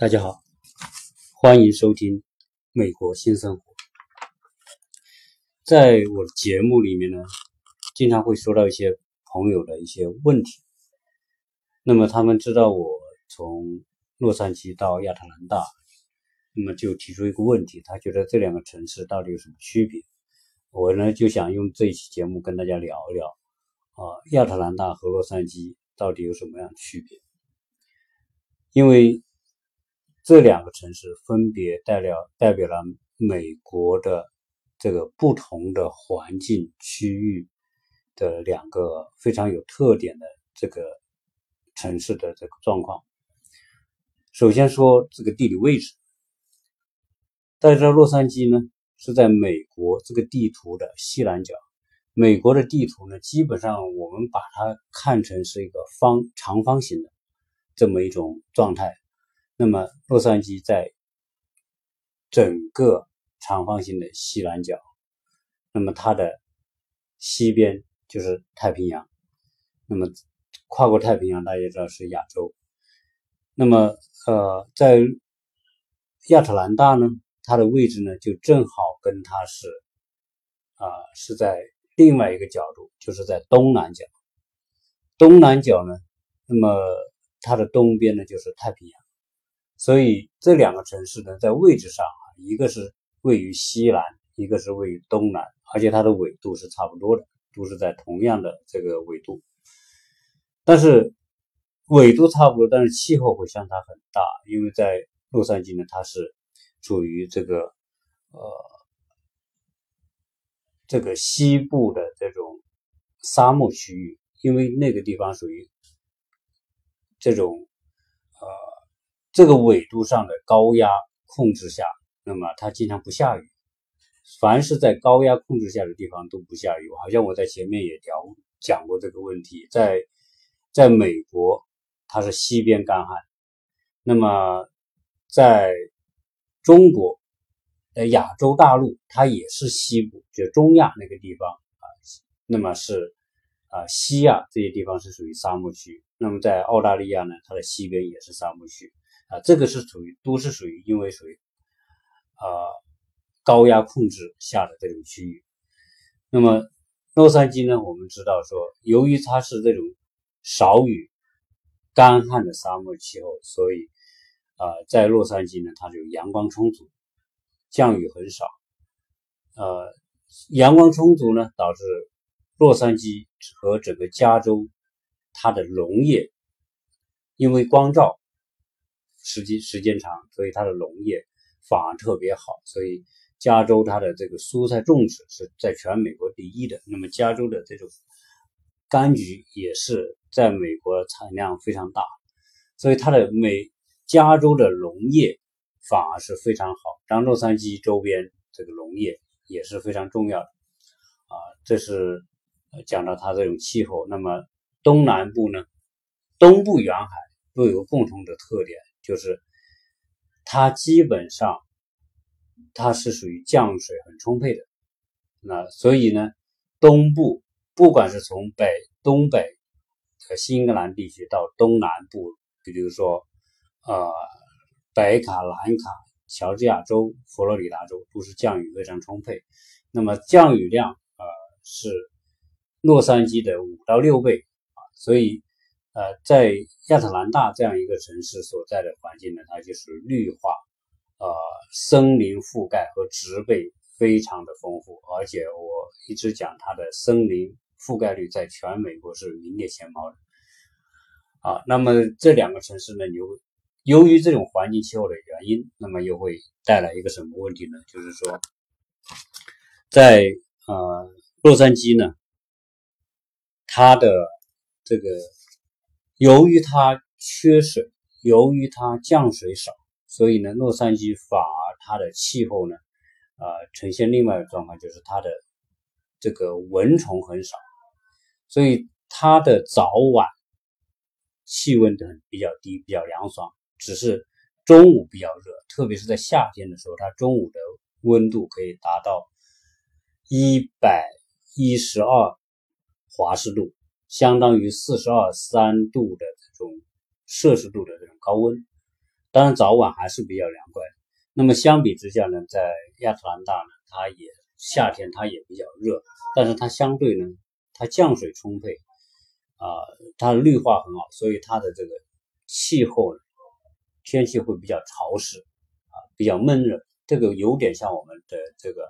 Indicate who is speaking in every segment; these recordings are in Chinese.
Speaker 1: 大家好，欢迎收听《美国新生活》。在我的节目里面呢，经常会收到一些朋友的一些问题。那么他们知道我从洛杉矶到亚特兰大，那么就提出一个问题：他觉得这两个城市到底有什么区别？我呢就想用这一期节目跟大家聊一聊啊，亚特兰大和洛杉矶到底有什么样的区别？因为这两个城市分别代表代表了美国的这个不同的环境区域的两个非常有特点的这个城市的这个状况。首先说这个地理位置，大家知道洛杉矶呢是在美国这个地图的西南角。美国的地图呢，基本上我们把它看成是一个方长方形的这么一种状态。那么，洛杉矶在整个长方形的西南角，那么它的西边就是太平洋。那么，跨过太平洋，大家知道是亚洲。那么，呃，在亚特兰大呢，它的位置呢，就正好跟它是啊，是在另外一个角度，就是在东南角。东南角呢，那么它的东边呢，就是太平洋。所以这两个城市呢，在位置上啊，一个是位于西南，一个是位于东南，而且它的纬度是差不多的，都是在同样的这个纬度。但是纬度差不多，但是气候会相差很大，因为在洛杉矶呢，它是处于这个呃这个西部的这种沙漠区域，因为那个地方属于这种。这个纬度上的高压控制下，那么它经常不下雨。凡是在高压控制下的地方都不下雨。好像我在前面也聊讲过这个问题。在在美国，它是西边干旱；那么在中国，呃，亚洲大陆，它也是西部，就中亚那个地方啊。那么是啊，西亚这些地方是属于沙漠区。那么在澳大利亚呢，它的西边也是沙漠区。啊，这个是属于都是属于因为属于啊高压控制下的这种区域。那么洛杉矶呢，我们知道说，由于它是这种少雨、干旱的沙漠气候，所以啊，在洛杉矶呢，它就阳光充足，降雨很少。呃，阳光充足呢，导致洛杉矶和整个加州它的农业因为光照。时间时间长，所以它的农业反而特别好。所以加州它的这个蔬菜种植是在全美国第一的。那么加州的这种柑橘也是在美国产量非常大，所以它的美加州的农业反而是非常好。当洛杉矶周边这个农业也是非常重要的啊。这是讲到它这种气候。那么东南部呢，东部沿海都有共同的特点。就是它基本上它是属于降水很充沛的，那所以呢，东部不管是从北东北和新英格兰地区到东南部，比如说呃北卡、南卡、乔治亚州、佛罗里达州，都是降雨非常充沛。那么降雨量呃是洛杉矶的五到六倍啊，所以。呃，在亚特兰大这样一个城市所在的环境呢，它就是绿化，呃，森林覆盖和植被非常的丰富，而且我一直讲它的森林覆盖率在全美国是名列前茅的。啊，那么这两个城市呢，由由于这种环境气候的原因，那么又会带来一个什么问题呢？就是说，在呃洛杉矶呢，它的这个。由于它缺水，由于它降水少，所以呢，洛杉矶反而它的气候呢，呃，呈现另外一个状况，就是它的这个蚊虫很少，所以它的早晚气温都很比较低，比较凉爽，只是中午比较热，特别是在夏天的时候，它中午的温度可以达到一百一十二华氏度。相当于四十二三度的这种摄氏度的这种高温，当然早晚还是比较凉快。那么相比之下呢，在亚特兰大呢，它也夏天它也比较热，但是它相对呢，它降水充沛，啊，它绿化很好，所以它的这个气候，天气会比较潮湿，啊，比较闷热。这个有点像我们的这个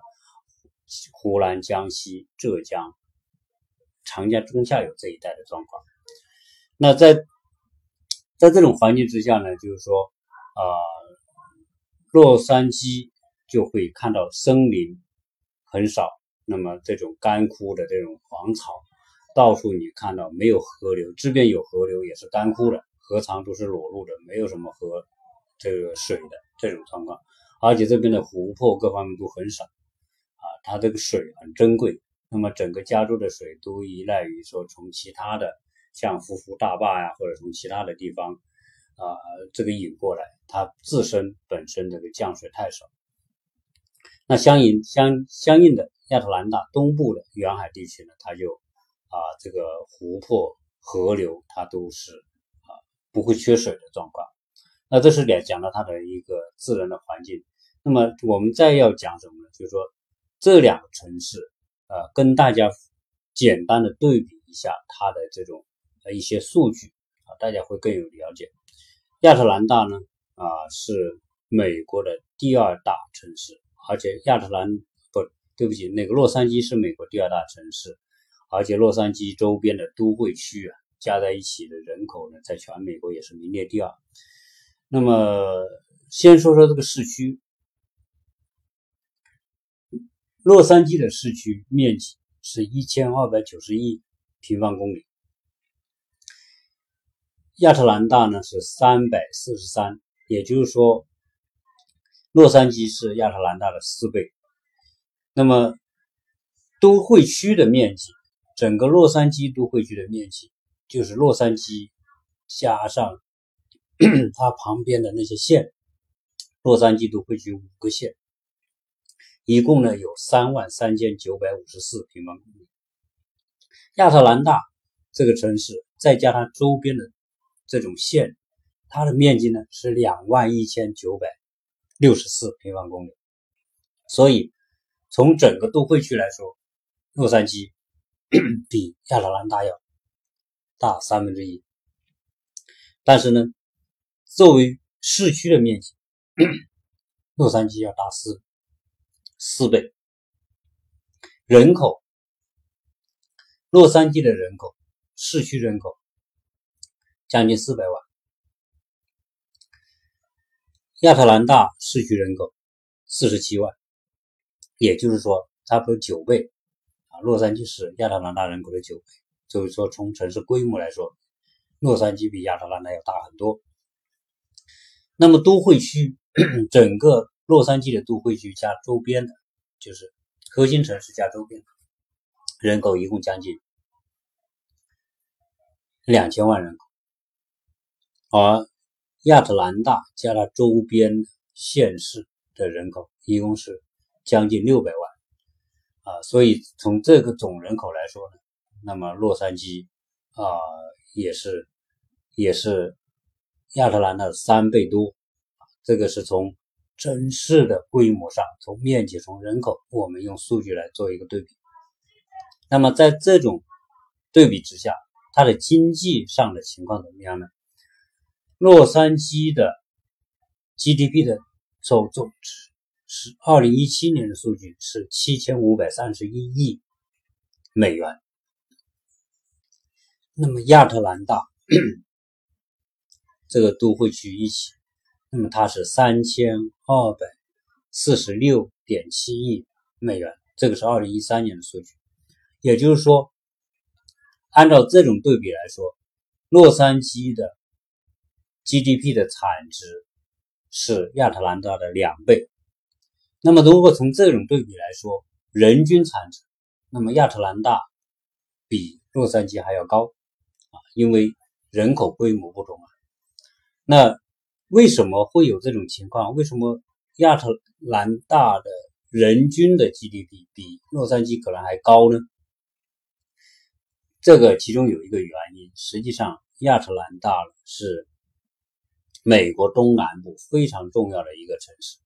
Speaker 1: 湖南、江西、浙江、长江中下游这一带的状况。那在在这种环境之下呢，就是说，啊，洛杉矶就会看到森林很少，那么这种干枯的这种黄草，到处你看到没有河流，这边有河流也是干枯的，河床都是裸露的，没有什么河这个水的这种状况，而且这边的湖泊各方面都很少，啊，它这个水很珍贵，那么整个加州的水都依赖于说从其他的。像芜湖大坝呀，或者从其他的地方啊，这个引过来，它自身本身这个降水太少。那相应相相应的亚特兰大东部的沿海地区呢，它就啊这个湖泊、河流它都是啊不会缺水的状况。那这是讲讲到它的一个自然的环境。那么我们再要讲什么呢？就是说这两个城市啊，跟大家简单的对比一下它的这种。的一些数据啊，大家会更有了解。亚特兰大呢啊是美国的第二大城市，而且亚特兰不对不起，那个洛杉矶是美国第二大城市，而且洛杉矶周边的都会区啊加在一起的人口呢，在全美国也是名列第二。那么先说说这个市区，洛杉矶的市区面积是一千二百九十一平方公里。亚特兰大呢是三百四十三，也就是说，洛杉矶是亚特兰大的四倍。那么，都会区的面积，整个洛杉矶都会区的面积，就是洛杉矶加上 它旁边的那些县，洛杉矶都会区五个县，一共呢有三万三千九百五十四平方公里。亚特兰大这个城市，再加上周边的。这种县，它的面积呢是两万一千九百六十四平方公里，所以从整个都会区来说，洛杉矶 比亚特兰大要大三分之一。但是呢，作为市区的面积，洛杉矶要大四四倍。人口，洛杉矶的人口，市区人口。将近四百万，亚特兰大市区人口四十七万，也就是说差不多九倍啊。洛杉矶是亚特兰大人口的九倍，就是说从城市规模来说，洛杉矶比亚特兰大要大很多。那么都会区，整个洛杉矶的都会区加周边的，就是核心城市加周边，人口一共将近两千万人口。而亚特兰大加了周边县市的人口一共是将近六百万啊，所以从这个总人口来说呢，那么洛杉矶啊也是也是亚特兰大的三倍多，这个是从城市的规模上，从面积、从人口，我们用数据来做一个对比。那么在这种对比之下，它的经济上的情况怎么样呢？洛杉矶的 GDP 的总总值是二零一七年的数据是七千五百三十一亿美元。那么亚特兰大 这个都会区一起，那么它是三千二百四十六点七亿美元，这个是二零一三年的数据。也就是说，按照这种对比来说，洛杉矶的 GDP 的产值是亚特兰大的两倍。那么，如果从这种对比来说，人均产值，那么亚特兰大比洛杉矶还要高啊，因为人口规模不同啊。那为什么会有这种情况？为什么亚特兰大的人均的 GDP 比洛杉矶可能还高呢？这个其中有一个原因，实际上亚特兰大是。美国东南部非常重要的一个城市。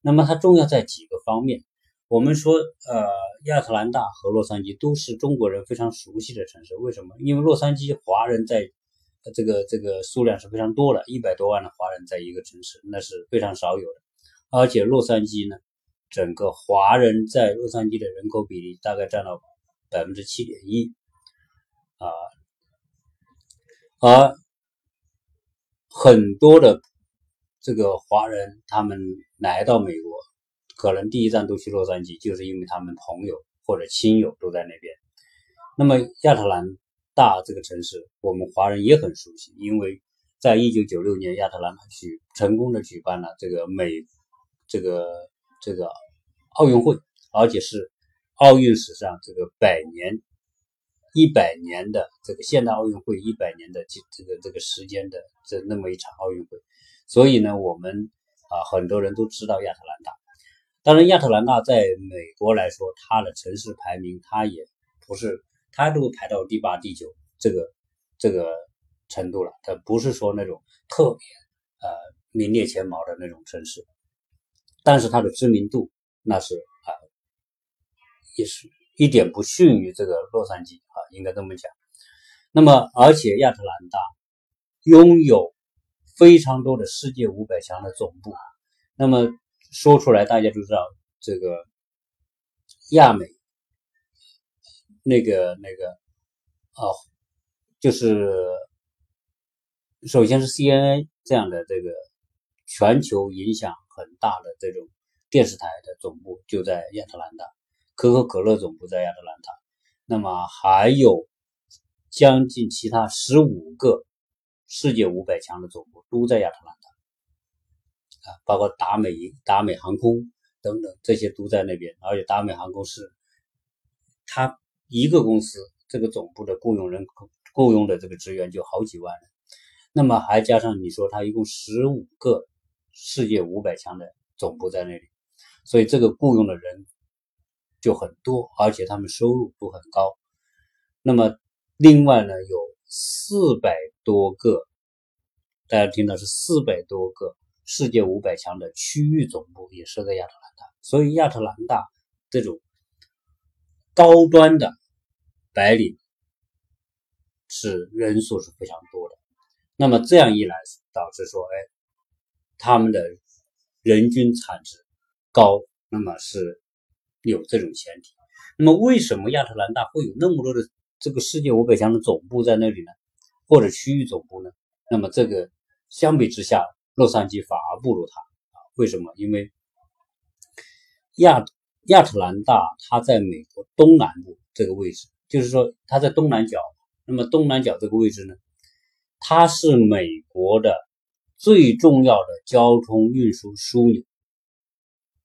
Speaker 1: 那么它重要在几个方面。我们说，呃，亚特兰大和洛杉矶都是中国人非常熟悉的城市。为什么？因为洛杉矶华人在这个这个数量是非常多的，一百多万的华人在一个城市，那是非常少有的。而且洛杉矶呢，整个华人在洛杉矶的人口比例大概占到百分之七点一，啊，而很多的这个华人他们来到美国，可能第一站都去洛杉矶，就是因为他们朋友或者亲友都在那边。那么亚特兰大这个城市，我们华人也很熟悉，因为在一九九六年，亚特兰大举成功的举办了这个美。这个这个奥运会，而且是奥运史上这个百年、一百年的这个现代奥运会一百年的这这个这个时间的这那么一场奥运会，所以呢，我们啊很多人都知道亚特兰大。当然，亚特兰大在美国来说，它的城市排名它也不是，它都排到第八、第九这个这个程度了，它不是说那种特别呃名列前茅的那种城市。但是它的知名度那是啊，也是一点不逊于这个洛杉矶啊，应该这么讲。那么，而且亚特兰大拥有非常多的世界五百强的总部。那么说出来，大家都知道这个亚美那个那个哦，就是首先是 CNN 这样的这个全球影响。很大的这种电视台的总部就在亚特兰大，可口可乐总部在亚特兰大，那么还有将近其他十五个世界五百强的总部都在亚特兰大，啊，包括达美、达美航空等等，这些都在那边。而且达美航空是它一个公司，这个总部的雇佣人口、雇佣的这个职员就好几万人，那么还加上你说他一共十五个。世界五百强的总部在那里，所以这个雇佣的人就很多，而且他们收入都很高。那么另外呢，有四百多个，大家听到是四百多个世界五百强的区域总部也设在亚特兰大，所以亚特兰大这种高端的白领是人数是非常多的。那么这样一来，导致说，哎。他们的人均产值高，那么是有这种前提。那么为什么亚特兰大会有那么多的这个世界五百强的总部在那里呢？或者区域总部呢？那么这个相比之下，洛杉矶反而不如它啊？为什么？因为亚亚特兰大它在美国东南部这个位置，就是说它在东南角。那么东南角这个位置呢，它是美国的。最重要的交通运输枢纽，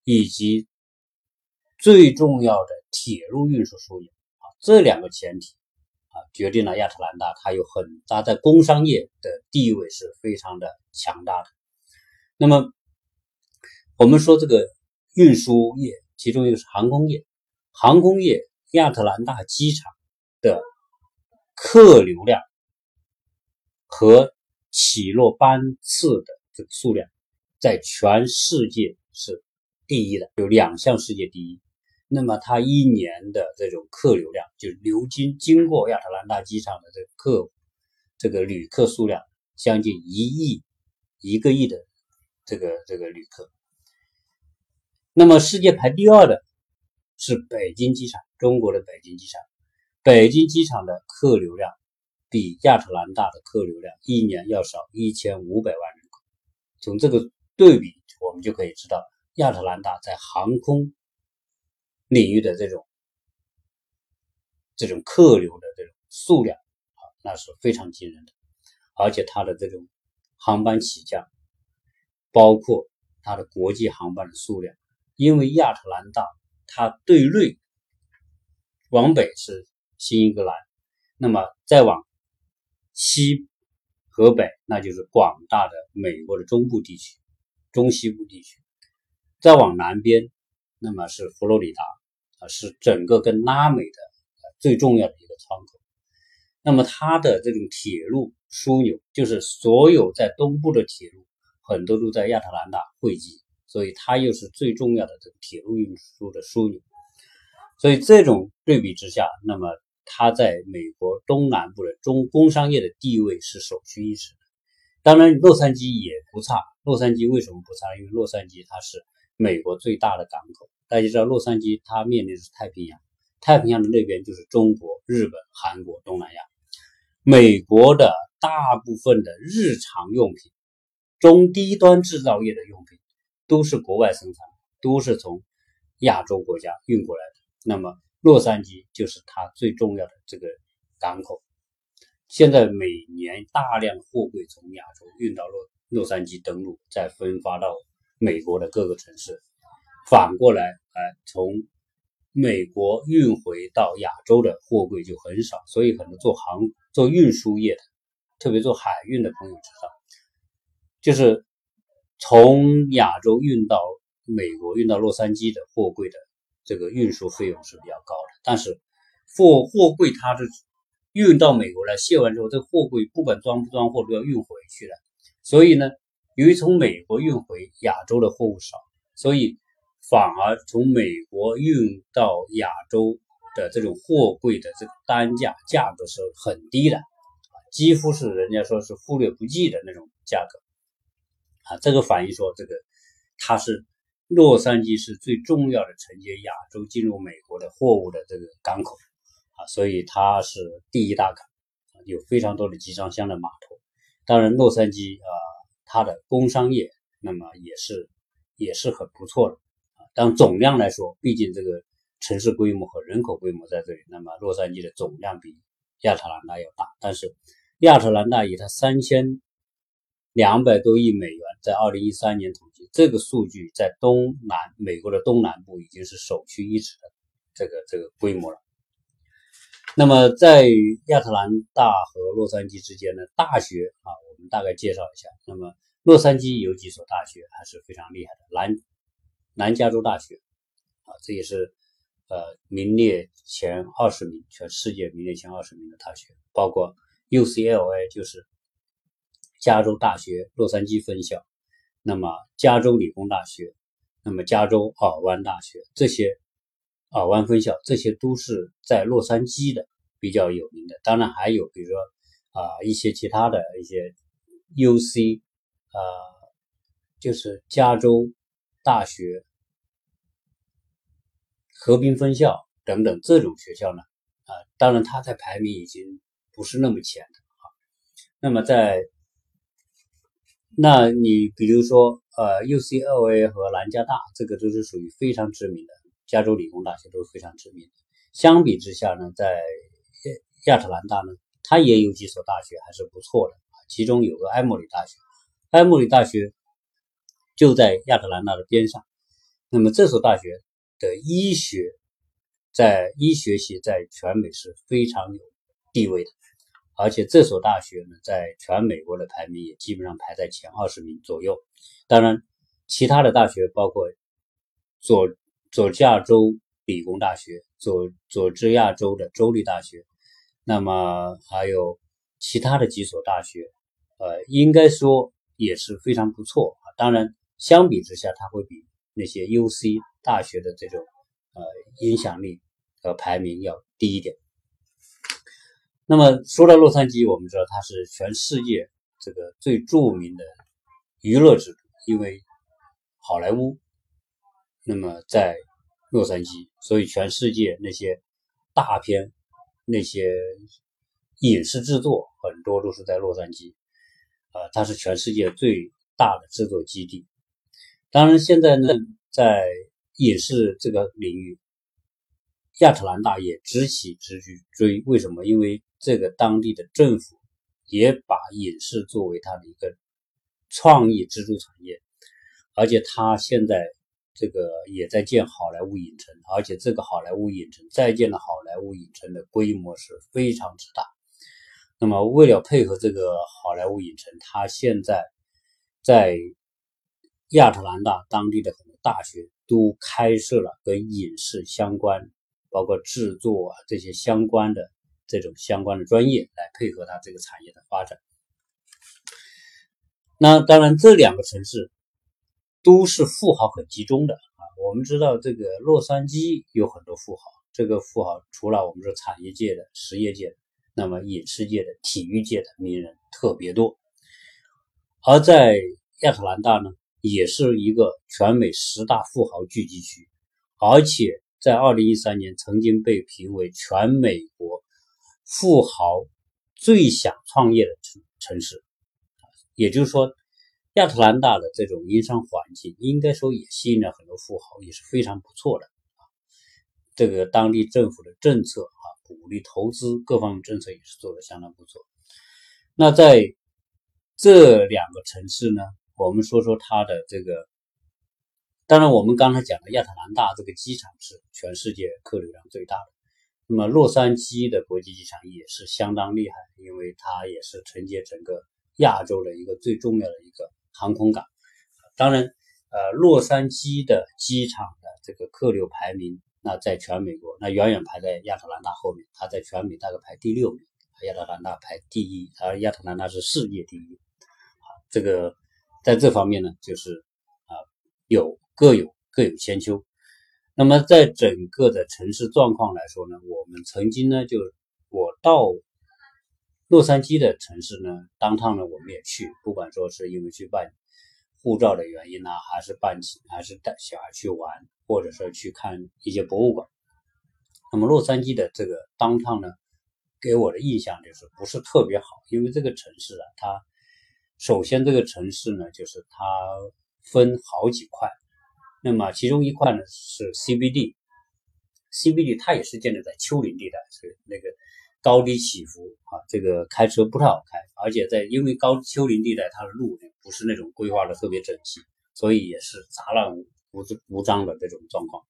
Speaker 1: 以及最重要的铁路运输枢纽啊，这两个前提啊，决定了亚特兰大它有很大在工商业的地位是非常的强大的。那么，我们说这个运输业，其中一个是航空业，航空业亚特兰大机场的客流量和。起落班次的这个数量，在全世界是第一的，有两项世界第一。那么它一年的这种客流量，就是流经经过亚特兰大机场的这个客这个旅客数量，将近一亿一个亿的这个这个旅客。那么世界排第二的是北京机场，中国的北京机场，北京机场的客流量。比亚特兰大的客流量一年要少一千五百万人口。从这个对比，我们就可以知道，亚特兰大在航空领域的这种这种客流的这种数量啊，那是非常惊人的。而且它的这种航班起降，包括它的国际航班的数量，因为亚特兰大它对内往北是新英格兰，那么再往西河北，那就是广大的美国的中部地区、中西部地区。再往南边，那么是佛罗里达啊，是整个跟拉美的最重要的一个窗口。那么它的这种铁路枢纽，就是所有在东部的铁路很多都在亚特兰大汇集，所以它又是最重要的这个铁路运输的枢纽。所以这种对比之下，那么它在美国东南部的中工商业的地位是首屈一指的。当然，洛杉矶也不差。洛杉矶为什么不差？因为洛杉矶它是美国最大的港口。大家知道，洛杉矶它面临的是太平洋，太平洋的那边就是中国、日本、韩国、东南亚。美国的大部分的日常用品、中低端制造业的用品都是国外生产，都是从亚洲国家运过来的。那么，洛杉矶就是它最重要的这个港口。现在每年大量货柜从亚洲运到洛洛杉矶登陆，再分发到美国的各个城市。反过来，哎，从美国运回到亚洲的货柜就很少，所以很多做航做运输业的，特别做海运的朋友知道，就是从亚洲运到美国、运到洛杉矶的货柜的这个运输费用是比较高的。但是货货柜它是运到美国来卸完之后，这货柜不管装不装货都要运回去的，所以呢，由于从美国运回亚洲的货物少，所以。反而从美国运到亚洲的这种货柜的这个单价价格是很低的，几乎是人家说是忽略不计的那种价格，啊，这个反映说这个它是洛杉矶是最重要的承接亚洲进入美国的货物的这个港口，啊，所以它是第一大港，有非常多的集装箱的码头。当然，洛杉矶啊，它的工商业那么也是也是很不错的啊。但总量来说，毕竟这个城市规模和人口规模在这里，那么洛杉矶的总量比亚特兰大要大。但是亚特兰大以它三千两百多亿美元，在二零一三年统计这个数据，在东南美国的东南部已经是首屈一指的这个这个规模了。那么在亚特兰大和洛杉矶之间的大学啊，我们大概介绍一下。那么洛杉矶有几所大学还是非常厉害的，南。南加州大学，啊，这也是呃名列前二十名，全世界名列前二十名的大学，包括 UCLA，就是加州大学洛杉矶分校，那么加州理工大学，那么加州尔湾大学，这些尔湾分校，这些都是在洛杉矶的比较有名的。当然还有，比如说啊一些其他的一些 UC，呃，就是加州。大学、和平分校等等这种学校呢，啊，当然它在排名已经不是那么前的啊。那么在，那你比如说呃，UCLA 和南加大，这个都是属于非常知名的，加州理工大学都是非常知名的。相比之下呢，在亚特兰大呢，它也有几所大学还是不错的其中有个埃默里大学，埃默里大学。就在亚特兰大的边上，那么这所大学的医学，在医学系在全美是非常有地位的，而且这所大学呢，在全美国的排名也基本上排在前二十名左右。当然，其他的大学包括佐佐治亚州理工大学、佐佐治亚州的州立大学，那么还有其他的几所大学，呃，应该说也是非常不错啊。当然。相比之下，它会比那些 U C 大学的这种呃影响力和排名要低一点。那么说到洛杉矶，我们知道它是全世界这个最著名的娱乐之都，因为好莱坞那么在洛杉矶，所以全世界那些大片、那些影视制作很多都是在洛杉矶，呃，它是全世界最大的制作基地。当然，现在呢，在影视这个领域，亚特兰大也直起直追。为什么？因为这个当地的政府也把影视作为它的一个创意支柱产业，而且它现在这个也在建好莱坞影城，而且这个好莱坞影城在建的好莱坞影城的规模是非常之大。那么，为了配合这个好莱坞影城，它现在在。亚特兰大当地的很多大学都开设了跟影视相关，包括制作啊这些相关的这种相关的专业，来配合它这个产业的发展。那当然，这两个城市都是富豪很集中的啊。我们知道，这个洛杉矶有很多富豪，这个富豪除了我们说产业界的、实业界的，那么影视界的、体育界的名人特别多。而在亚特兰大呢，也是一个全美十大富豪聚集区，而且在二零一三年曾经被评为全美国富豪最想创业的城城市。也就是说，亚特兰大的这种营商环境，应该说也吸引了很多富豪，也是非常不错的。这个当地政府的政策啊，鼓励投资各方面政策也是做的相当不错。那在这两个城市呢，我们说说它的这个。当然，我们刚才讲的亚特兰大这个机场是全世界客流量最大的。那么洛杉矶的国际机场也是相当厉害，因为它也是承接整个。亚洲的一个最重要的一个航空港，当然，呃，洛杉矶的机场的这个客流排名，那在全美国，那远远排在亚特兰大后面，它在全美大概排第六名，亚特兰大排第一，而亚特兰大是世界第一。好，这个在这方面呢，就是啊，有各有各有千秋。那么在整个的城市状况来说呢，我们曾经呢，就我到。洛杉矶的城市呢，当趟呢我们也去，不管说是因为去办护照的原因呢，还是办还是带小孩去玩，或者说去看一些博物馆。那么洛杉矶的这个当趟呢，给我的印象就是不是特别好，因为这个城市啊，它首先这个城市呢，就是它分好几块，那么其中一块呢是 CBD，CBD 它也是建立在丘陵地带，是那个。高低起伏啊，这个开车不太好开，而且在因为高丘陵地带，它的路呢不是那种规划的特别整齐，所以也是杂乱无无章的这种状况。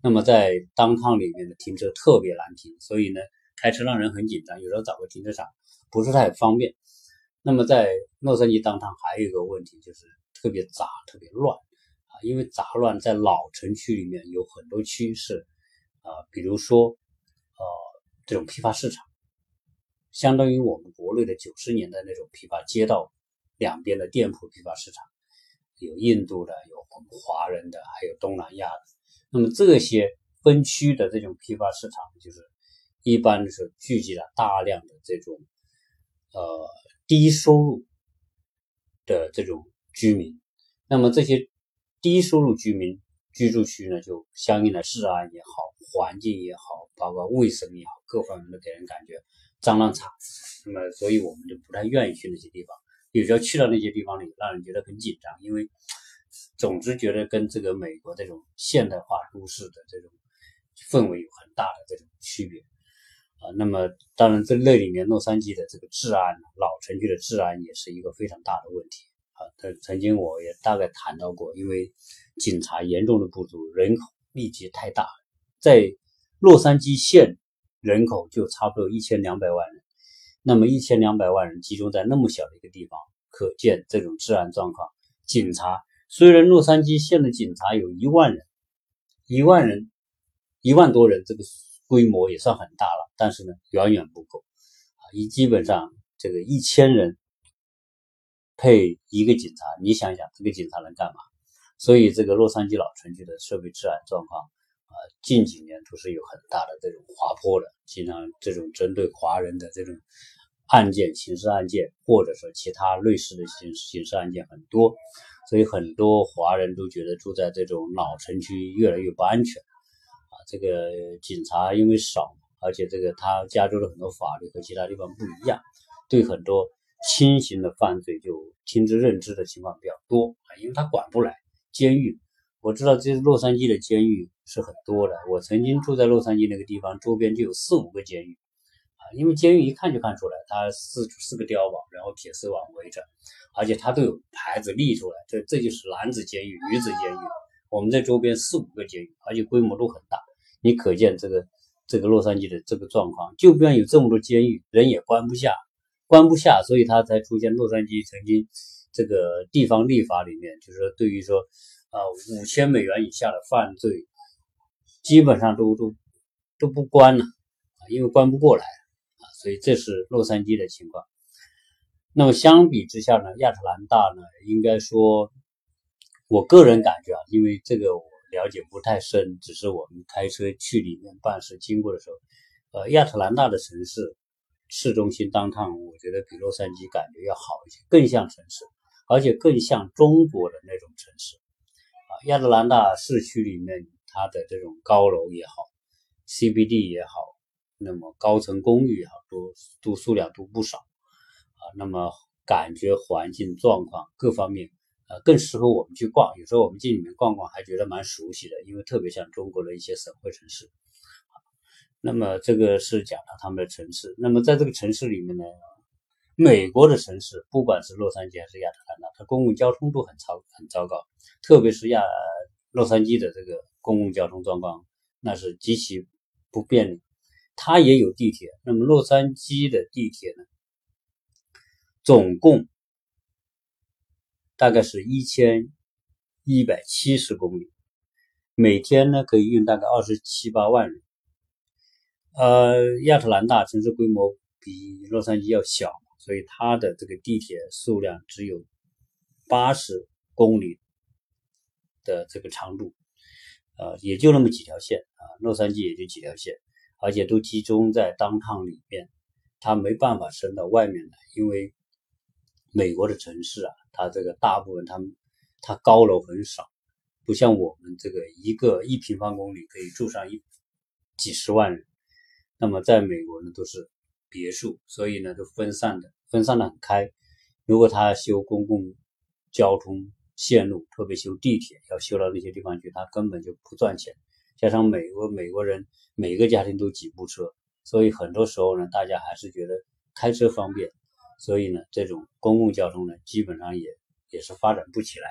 Speaker 1: 那么在当趟里面的停车特别难停，所以呢开车让人很紧张，有时候找个停车场不是太方便。那么在洛杉矶当趟还有一个问题就是特别杂、特别乱，因为杂乱在老城区里面有很多区是啊，比如说呃这种批发市场。相当于我们国内的九十年代那种批发街道两边的店铺批发市场，有印度的，有我们华人的，还有东南亚的。那么这些分区的这种批发市场，就是一般是聚集了大量的这种呃低收入的这种居民。那么这些低收入居民居住区呢，就相应的治安也好，环境也好，包括卫生也好，各方面都给人感觉。脏乱差，那么所以我们就不太愿意去那些地方。有时候去到那些地方里，让人觉得很紧张，因为总之觉得跟这个美国这种现代化都市的这种氛围有很大的这种区别啊。那么当然，在那里面，洛杉矶的这个治安，老城区的治安也是一个非常大的问题啊。他曾经我也大概谈到过，因为警察严重的不足，人口密集太大，在洛杉矶县。人口就差不多一千两百万人，那么一千两百万人集中在那么小的一个地方，可见这种治安状况。警察虽然洛杉矶县的警察有一万人，一万人，一万多人，这个规模也算很大了，但是呢，远远不够啊！一基本上这个一千人配一个警察，你想想这个警察能干嘛？所以这个洛杉矶老城区的社会治安状况。啊，近几年都是有很大的这种滑坡的，经常这种针对华人的这种案件、刑事案件，或者说其他类似的刑刑事案件很多，所以很多华人都觉得住在这种老城区越来越不安全。啊，这个警察因为少，而且这个他加州的很多法律和其他地方不一样，对很多轻型的犯罪就听之任之的情况比较多啊，因为他管不来监狱。我知道这洛杉矶的监狱是很多的。我曾经住在洛杉矶那个地方，周边就有四五个监狱啊。因为监狱一看就看出来，它四四个碉堡，然后铁丝网围着，而且它都有牌子立出来，这这就是男子监狱、女子监狱。我们在周边四五个监狱，而且规模都很大。你可见这个这个洛杉矶的这个状况，就便有这么多监狱，人也关不下，关不下，所以他才出现洛杉矶曾经这个地方立法里面，就是说对于说。啊，五千美元以下的犯罪，基本上都都都不关了啊，因为关不过来啊，所以这是洛杉矶的情况。那么相比之下呢，亚特兰大呢，应该说，我个人感觉啊，因为这个我了解不太深，只是我们开车去里面办事经过的时候，呃，亚特兰大的城市市中心当趟，我觉得比洛杉矶感觉要好一些，更像城市，而且更像中国的那种城市啊。亚特兰大市区里面，它的这种高楼也好，CBD 也好，那么高层公寓也好，都都数量都不少。啊那么感觉环境状况各方面，呃，更适合我们去逛。有时候我们进里面逛逛，还觉得蛮熟悉的，因为特别像中国的一些省会城市。那么这个是讲了他们的城市。那么在这个城市里面呢，美国的城市，不管是洛杉矶还是亚特兰大，它公共交通都很糟很糟糕，特别是亚洛杉矶的这个公共交通状况，那是极其不便利。它也有地铁，那么洛杉矶的地铁呢？总共大概是一千一百七十公里，每天呢可以运大概二十七八万人。呃，亚特兰大城市规模比洛杉矶要小，所以它的这个地铁数量只有八十公里的这个长度，呃，也就那么几条线啊。洛杉矶也就几条线，而且都集中在当趟里面，它没办法伸到外面来，因为。美国的城市啊，它这个大部分它它高楼很少，不像我们这个一个一平方公里可以住上一几十万人。那么在美国呢，都是别墅，所以呢都分散的，分散的很开。如果他修公共交通线路，特别修地铁，要修到那些地方去，他根本就不赚钱。加上美国美国人每个家庭都几部车，所以很多时候呢，大家还是觉得开车方便。所以呢，这种公共交通呢，基本上也也是发展不起来。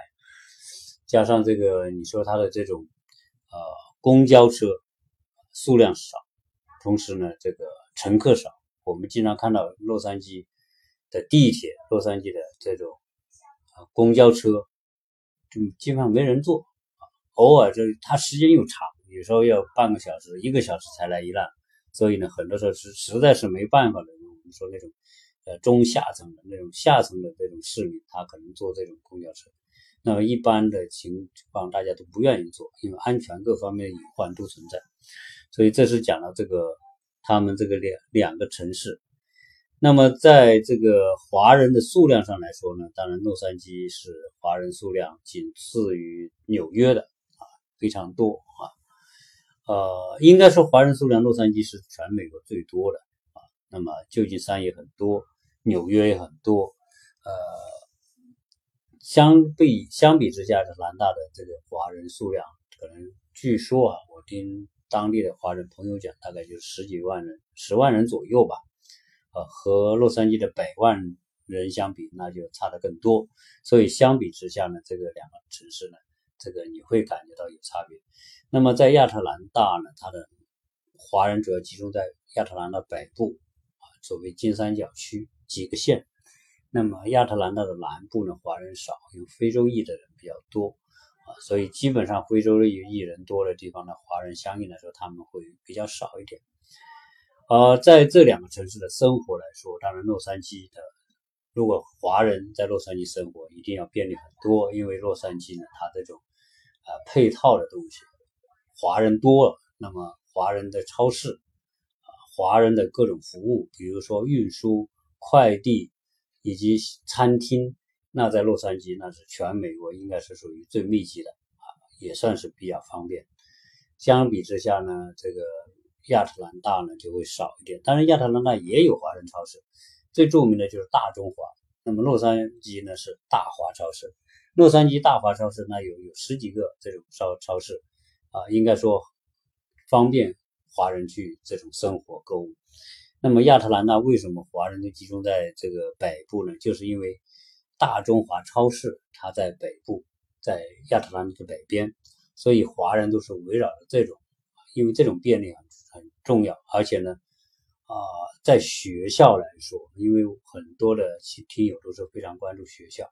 Speaker 1: 加上这个，你说它的这种呃公交车数量少，同时呢，这个乘客少。我们经常看到洛杉矶的地铁、洛杉矶的这种啊公交车，就基本上没人坐。偶尔就它时间又长，有时候要半个小时、一个小时才来一辆。所以呢，很多时候是实在是没办法的。我们说那种。呃，中下层的那种下层的这种市民，他可能坐这种公交车。那么一般的情况，大家都不愿意做，因为安全各方面隐患都存在。所以这是讲了这个他们这个两两个城市。那么在这个华人的数量上来说呢，当然洛杉矶是华人数量仅次于纽约的啊，非常多啊。呃，应该说华人数量，洛杉矶是全美国最多的啊。那么旧金山也很多。纽约也很多，呃，相比相比之下，是南大的这个华人数量，可能据说啊，我听当地的华人朋友讲，大概就十几万人，十万人左右吧，呃，和洛杉矶的百万人相比，那就差的更多。所以相比之下呢，这个两个城市呢，这个你会感觉到有差别。那么在亚特兰大呢，它的华人主要集中在亚特兰大北部啊，作为金三角区。几个县，那么亚特兰大的南部呢，华人少，有非洲裔的人比较多啊，所以基本上非洲裔裔人多的地方呢，华人相应来说他们会比较少一点。呃，在这两个城市的生活来说，当然洛杉矶的，如果华人在洛杉矶生活，一定要便利很多，因为洛杉矶呢，它这种啊配套的东西，华人多了，那么华人的超市啊，华人的各种服务，比如说运输。快递以及餐厅，那在洛杉矶那是全美国应该是属于最密集的啊，也算是比较方便。相比之下呢，这个亚特兰大呢就会少一点。当然，亚特兰大也有华人超市，最著名的就是大中华。那么洛杉矶呢是大华超市，洛杉矶大华超市那有有十几个这种超超市啊，应该说方便华人去这种生活购物。那么亚特兰大为什么华人都集中在这个北部呢？就是因为大中华超市它在北部，在亚特兰大的北边，所以华人都是围绕着这种，因为这种便利很很重要。而且呢，啊，在学校来说，因为很多的听友都是非常关注学校，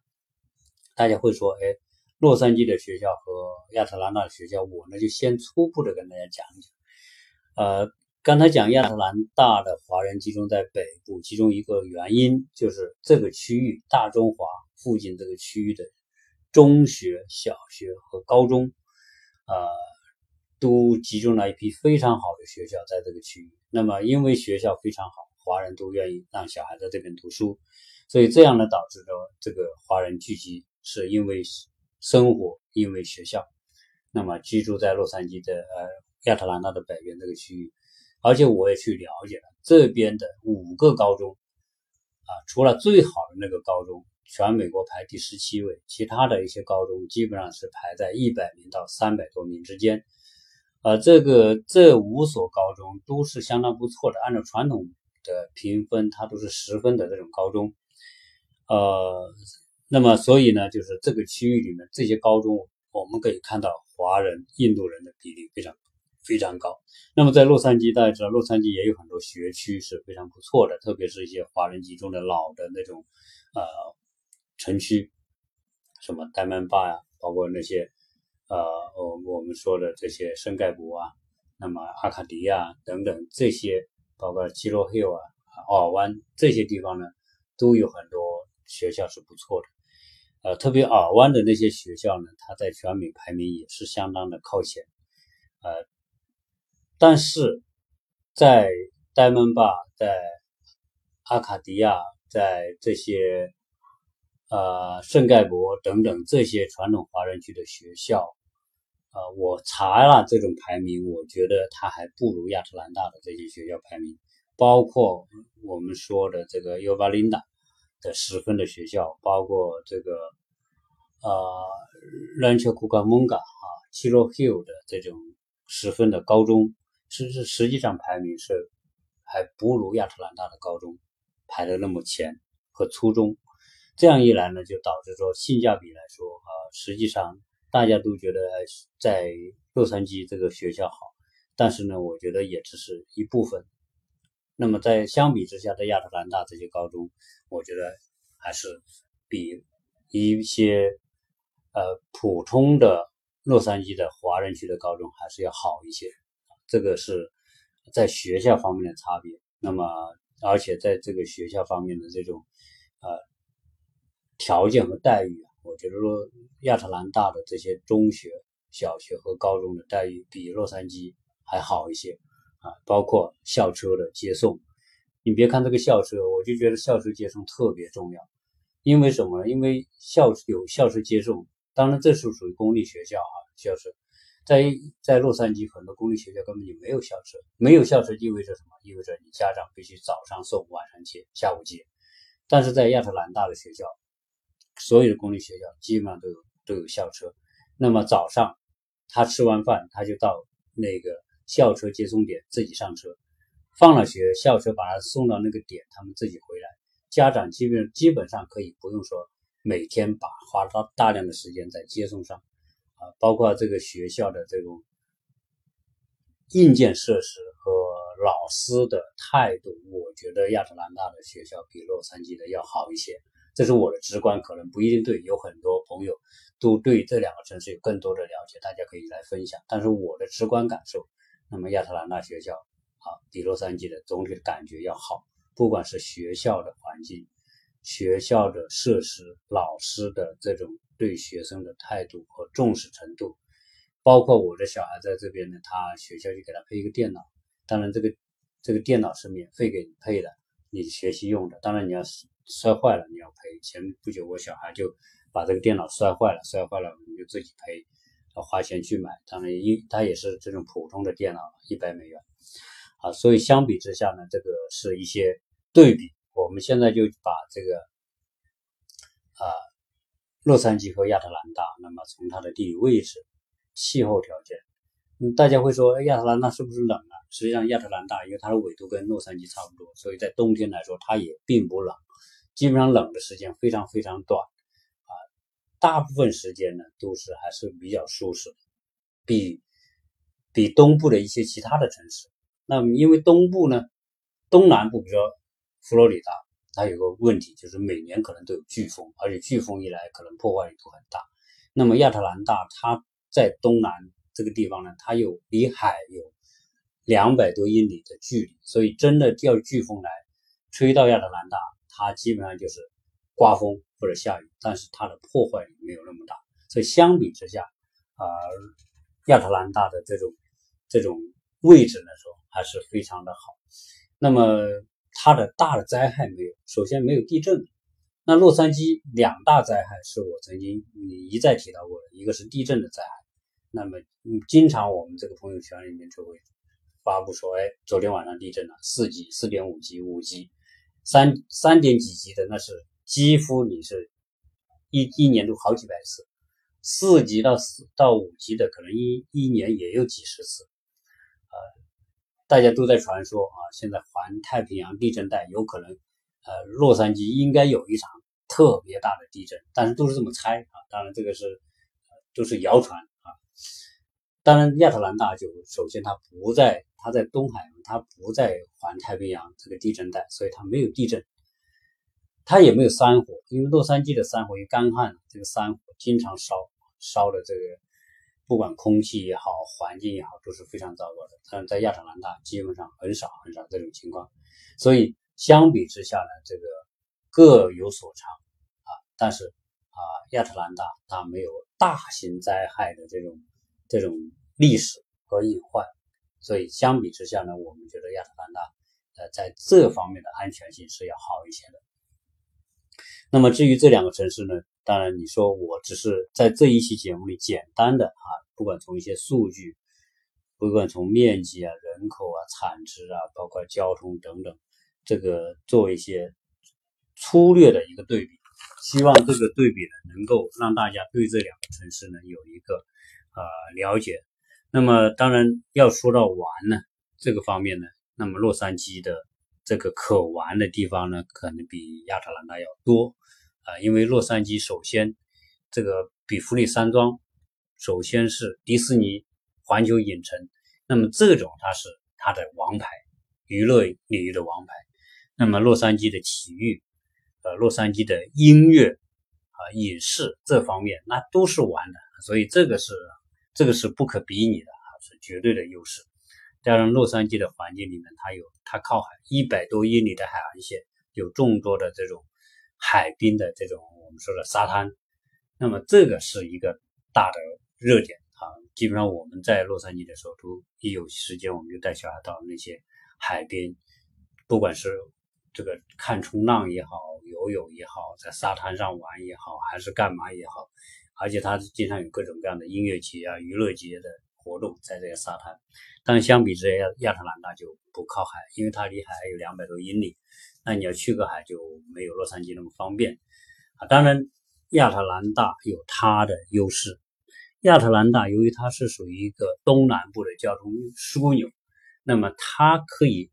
Speaker 1: 大家会说，哎，洛杉矶的学校和亚特兰大的学校，我呢就先初步的跟大家讲一讲，呃。刚才讲亚特兰大的华人集中在北部，其中一个原因就是这个区域大中华附近这个区域的中学、小学和高中，呃，都集中了一批非常好的学校在这个区域。那么，因为学校非常好，华人都愿意让小孩在这边读书，所以这样呢，导致着这个华人聚集是因为生活，因为学校。那么，居住在洛杉矶的呃亚特兰大的北边这个区域。而且我也去了解了这边的五个高中，啊，除了最好的那个高中，全美国排第十七位，其他的一些高中基本上是排在一百名到三百多名之间，啊，这个这五所高中都是相当不错的，按照传统的评分，它都是十分的这种高中，呃，那么所以呢，就是这个区域里面这些高中，我们可以看到华人、印度人的比例非常高。非常高。那么在洛杉矶，大家知道洛杉矶也有很多学区是非常不错的，特别是一些华人集中的老的那种呃城区，什么戴曼坝呀，包括那些呃我我们说的这些圣盖博啊，那么阿卡迪亚等等这些，包括基洛 hill 啊、奥尔湾这些地方呢，都有很多学校是不错的。呃，特别尔湾的那些学校呢，它在全美排名也是相当的靠前，呃。但是，在戴蒙坝、在阿卡迪亚、在这些呃圣盖博等等这些传统华人区的学校，呃，我查了这种排名，我觉得它还不如亚特兰大的这些学校排名。包括我们说的这个 U 巴琳达的十分的学校，包括这个呃兰丘库卡蒙嘎啊、七洛 hill 的这种十分的高中。其实实际上排名是还不如亚特兰大的高中排的那么前和初中，这样一来呢，就导致说性价比来说啊，实际上大家都觉得在洛杉矶这个学校好，但是呢，我觉得也只是一部分。那么在相比之下，在亚特兰大这些高中，我觉得还是比一些呃普通的洛杉矶的华人区的高中还是要好一些。这个是在学校方面的差别，那么而且在这个学校方面的这种呃条件和待遇，我觉得说亚特兰大的这些中学、小学和高中的待遇比洛杉矶还好一些啊，包括校车的接送。你别看这个校车，我就觉得校车接送特别重要，因为什么呢？因为校有校车接送，当然这是属于公立学校啊，校车。在在洛杉矶，很多公立学校根本就没有校车，没有校车意味着什么？意味着你家长必须早上送，晚上接，下午接。但是在亚特兰大的学校，所有的公立学校基本上都有都有校车。那么早上他吃完饭，他就到那个校车接送点自己上车，放了学，校车把他送到那个点，他们自己回来。家长基本基本上可以不用说每天把花大大量的时间在接送上。包括这个学校的这种硬件设施和老师的态度，我觉得亚特兰大的学校比洛杉矶的要好一些。这是我的直观，可能不一定对。有很多朋友都对这两个城市有更多的了解，大家可以来分享。但是我的直观感受，那么亚特兰大学校啊，比洛杉矶的总体的感觉要好，不管是学校的环境、学校的设施、老师的这种。对学生的态度和重视程度，包括我的小孩在这边呢，他学校就给他配一个电脑，当然这个这个电脑是免费给你配的，你学习用的。当然你要摔坏了你要赔。前不久我小孩就把这个电脑摔坏了，摔坏了你就自己赔，要花钱去买。当然一他也是这种普通的电脑，一百美元啊。所以相比之下呢，这个是一些对比。我们现在就把这个啊。洛杉矶和亚特兰大，那么从它的地理位置、气候条件，嗯，大家会说，亚特兰大是不是冷啊？实际上，亚特兰大因为它的纬度跟洛杉矶差不多，所以在冬天来说，它也并不冷，基本上冷的时间非常非常短，啊，大部分时间呢都是还是比较舒适的，比比东部的一些其他的城市。那么，因为东部呢，东南部，比如说佛罗里达。它有个问题，就是每年可能都有飓风，而且飓风一来，可能破坏力都很大。那么亚特兰大它在东南这个地方呢，它有离海有两百多英里的距离，所以真的要飓风来吹到亚特兰大，它基本上就是刮风或者下雨，但是它的破坏力没有那么大。所以相比之下，啊，亚特兰大的这种这种位置来说还是非常的好。那么它的大的灾害没有，首先没有地震。那洛杉矶两大灾害是我曾经一再提到过的，一个是地震的灾害。那么经常我们这个朋友圈里面就会。发布说，哎，昨天晚上地震了，四级、四点五级、五级、三三点几级的，那是几乎你是一一年都好几百次。四级到四到五级的，可能一一年也有几十次。呃，大家都在传说啊，现在环太平洋地震带有可能，呃，洛杉矶应该有一场特别大的地震，但是都是这么猜啊，当然这个是都是谣传啊。当然，亚特兰大就首先它不在。它在东海，它不在环太平洋这个地震带，所以它没有地震，它也没有山火，因为洛杉矶的山火因干旱，这个山火经常烧，烧的这个不管空气也好，环境也好都是非常糟糕的。但在亚特兰大基本上很少很少这种情况，所以相比之下呢，这个各有所长啊。但是啊，亚特兰大它没有大型灾害的这种这种历史和隐患。所以相比之下呢，我们觉得亚特兰大，呃，在这方面的安全性是要好一些的。那么至于这两个城市呢，当然你说我只是在这一期节目里简单的啊，不管从一些数据，不管从面积啊、人口啊、产值啊，包括交通等等，这个做一些粗略的一个对比，希望这个对比呢，能够让大家对这两个城市呢有一个呃了解。那么当然要说到玩呢，这个方面呢，那么洛杉矶的这个可玩的地方呢，可能比亚特兰大要多啊，因为洛杉矶首先这个比弗利山庄，首先是迪士尼环球影城，那么这种它是它的王牌娱乐领域的王牌，那么洛杉矶的体育，呃，洛杉矶的音乐啊，影视这方面那都是玩的，所以这个是。这个是不可比拟的啊，是绝对的优势。加上，洛杉矶的环境里面，它有它靠海一百多英里的海岸线，有众多的这种海滨的这种我们说的沙滩。那么这个是一个大的热点啊。基本上我们在洛杉矶的时候，都一有时间我们就带小孩到那些海边，不管是这个看冲浪也好，游泳也好，在沙滩上玩也好，还是干嘛也好。而且它经常有各种各样的音乐节啊、娱乐节的活动在这个沙滩，但相比之下，亚特兰大就不靠海，因为它离海还有两百多英里，那你要去个海就没有洛杉矶那么方便啊。当然，亚特兰大有它的优势，亚特兰大由于它是属于一个东南部的交通枢纽，那么它可以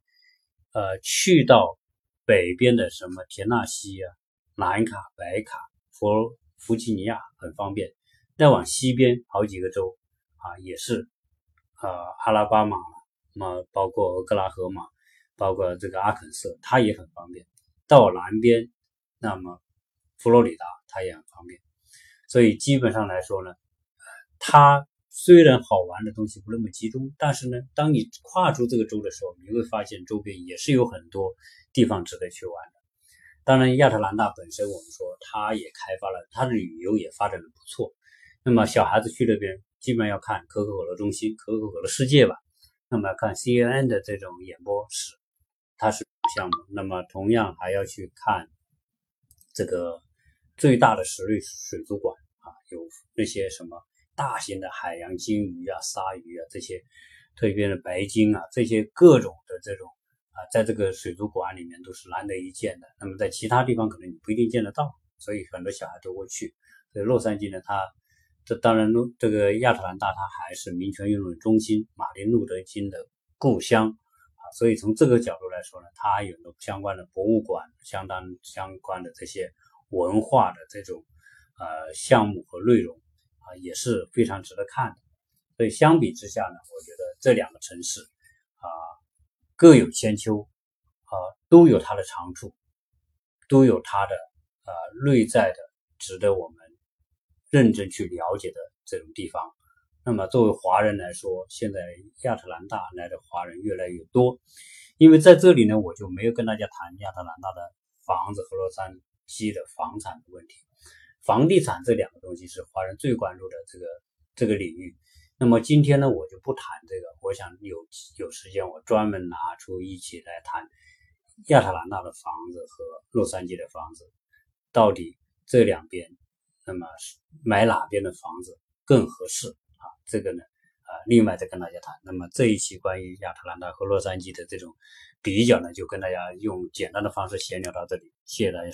Speaker 1: 呃去到北边的什么田纳西啊、南卡、北卡、佛。弗吉尼亚很方便，再往西边好几个州啊，也是呃阿拉巴马，那么包括俄克拉荷马，包括这个阿肯色，它也很方便。到南边，那么佛罗里达它也很方便。所以基本上来说呢，它虽然好玩的东西不那么集中，但是呢，当你跨出这个州的时候，你会发现周边也是有很多地方值得去玩的。当然，亚特兰大本身，我们说它也开发了，它的旅游也发展的不错。那么小孩子去那边，基本上要看可口可乐中心、可口可乐世界吧。那么看 CNN 的这种演播室，它是项目。那么同样还要去看这个最大的实力水族馆啊，有那些什么大型的海洋鲸鱼啊、鲨鱼啊这些，特别的白鲸啊这些各种的这种。啊，在这个水族馆里面都是难得一见的。那么在其他地方可能你不一定见得到，所以很多小孩都会去。所以洛杉矶呢，它这当然洛这个亚特兰大它还是民权运动中心，马丁路德金的故乡。所以从这个角度来说呢，它有的相关的博物馆，相当相关的这些文化的这种呃项目和内容啊，也是非常值得看的。所以相比之下呢，我觉得这两个城市啊。各有千秋，啊，都有它的长处，都有它的啊内在的值得我们认真去了解的这种地方，那么作为华人来说，现在亚特兰大来的华人越来越多，因为在这里呢，我就没有跟大家谈亚特兰大的房子和洛杉矶的房产的问题。房地产这两个东西是华人最关注的这个这个领域。那么今天呢，我就不谈这个。我想有有时间，我专门拿出一起来谈亚特兰大的房子和洛杉矶的房子，到底这两边，那么买哪边的房子更合适？这个呢，啊，另外再跟大家谈。那么这一期关于亚特兰大和洛杉矶的这种比较呢，就跟大家用简单的方式闲聊到这里。谢谢大家。